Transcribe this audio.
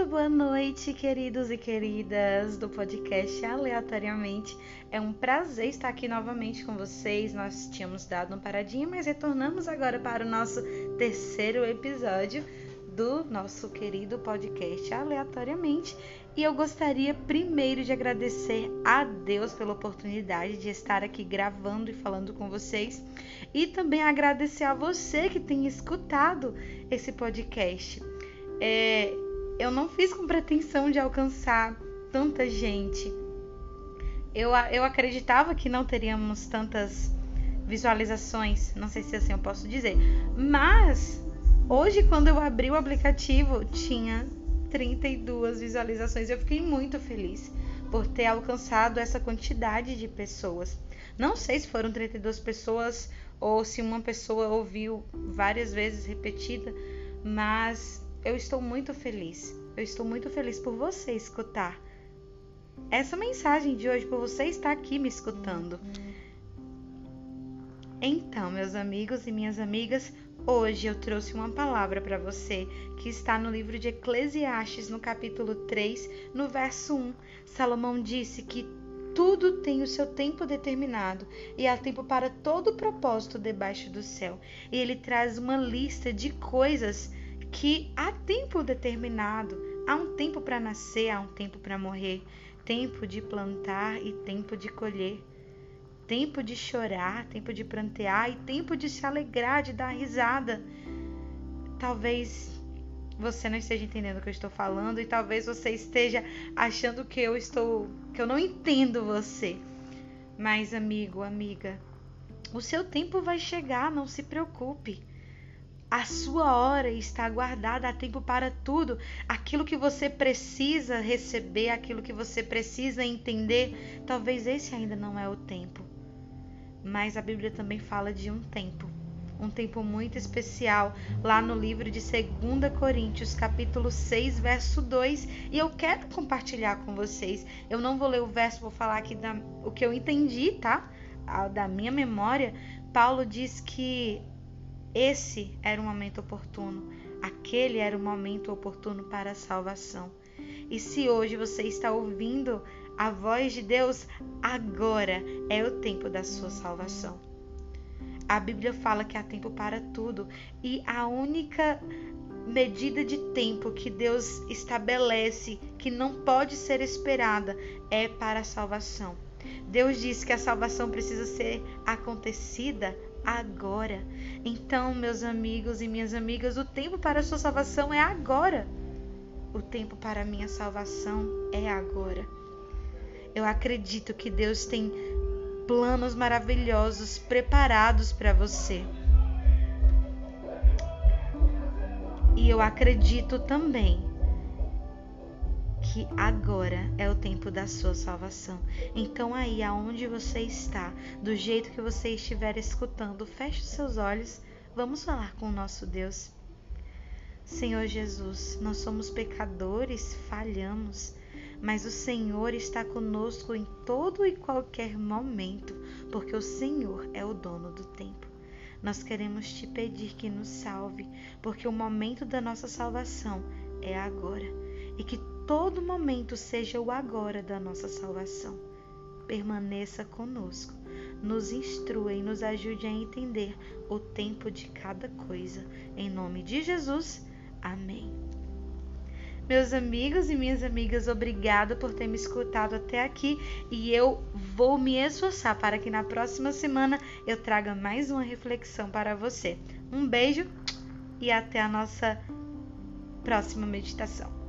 Muito boa noite, queridos e queridas do podcast Aleatoriamente. É um prazer estar aqui novamente com vocês. Nós tínhamos dado uma paradinha, mas retornamos agora para o nosso terceiro episódio do nosso querido podcast Aleatoriamente. E eu gostaria primeiro de agradecer a Deus pela oportunidade de estar aqui gravando e falando com vocês, e também agradecer a você que tem escutado esse podcast. É, eu não fiz com pretensão de alcançar tanta gente. Eu, eu acreditava que não teríamos tantas visualizações, não sei se assim eu posso dizer, mas hoje quando eu abri o aplicativo tinha 32 visualizações. Eu fiquei muito feliz por ter alcançado essa quantidade de pessoas. Não sei se foram 32 pessoas ou se uma pessoa ouviu várias vezes repetida, mas eu estou muito feliz. Eu estou muito feliz por você escutar essa mensagem de hoje, por você estar aqui me escutando. Então, meus amigos e minhas amigas, hoje eu trouxe uma palavra para você que está no livro de Eclesiastes, no capítulo 3, no verso 1. Salomão disse que tudo tem o seu tempo determinado e há tempo para todo propósito debaixo do céu. E ele traz uma lista de coisas que há tempo determinado, há um tempo para nascer, há um tempo para morrer, tempo de plantar e tempo de colher, tempo de chorar, tempo de prantear e tempo de se alegrar, de dar risada. Talvez você não esteja entendendo o que eu estou falando e talvez você esteja achando que eu estou que eu não entendo você. Mas amigo, amiga, o seu tempo vai chegar, não se preocupe. A sua hora está guardada, há tempo para tudo. Aquilo que você precisa receber, aquilo que você precisa entender, talvez esse ainda não é o tempo. Mas a Bíblia também fala de um tempo, um tempo muito especial, lá no livro de 2 Coríntios, capítulo 6, verso 2, e eu quero compartilhar com vocês. Eu não vou ler o verso, vou falar aqui da, o que eu entendi, tá? Da minha memória. Paulo diz que esse era o momento oportuno, aquele era o momento oportuno para a salvação. E se hoje você está ouvindo a voz de Deus, agora é o tempo da sua salvação. A Bíblia fala que há tempo para tudo e a única medida de tempo que Deus estabelece que não pode ser esperada é para a salvação. Deus diz que a salvação precisa ser acontecida agora. Então, meus amigos e minhas amigas, o tempo para a sua salvação é agora. O tempo para a minha salvação é agora. Eu acredito que Deus tem planos maravilhosos preparados para você. E eu acredito também que agora é o tempo da sua salvação. Então aí aonde você está, do jeito que você estiver escutando, feche seus olhos. Vamos falar com o nosso Deus. Senhor Jesus, nós somos pecadores, falhamos, mas o Senhor está conosco em todo e qualquer momento, porque o Senhor é o dono do tempo. Nós queremos te pedir que nos salve, porque o momento da nossa salvação é agora e que todo momento seja o agora da nossa salvação. Permaneça conosco, nos instrua e nos ajude a entender o tempo de cada coisa. Em nome de Jesus, amém. Meus amigos e minhas amigas, obrigada por ter me escutado até aqui e eu vou me esforçar para que na próxima semana eu traga mais uma reflexão para você. Um beijo e até a nossa próxima meditação.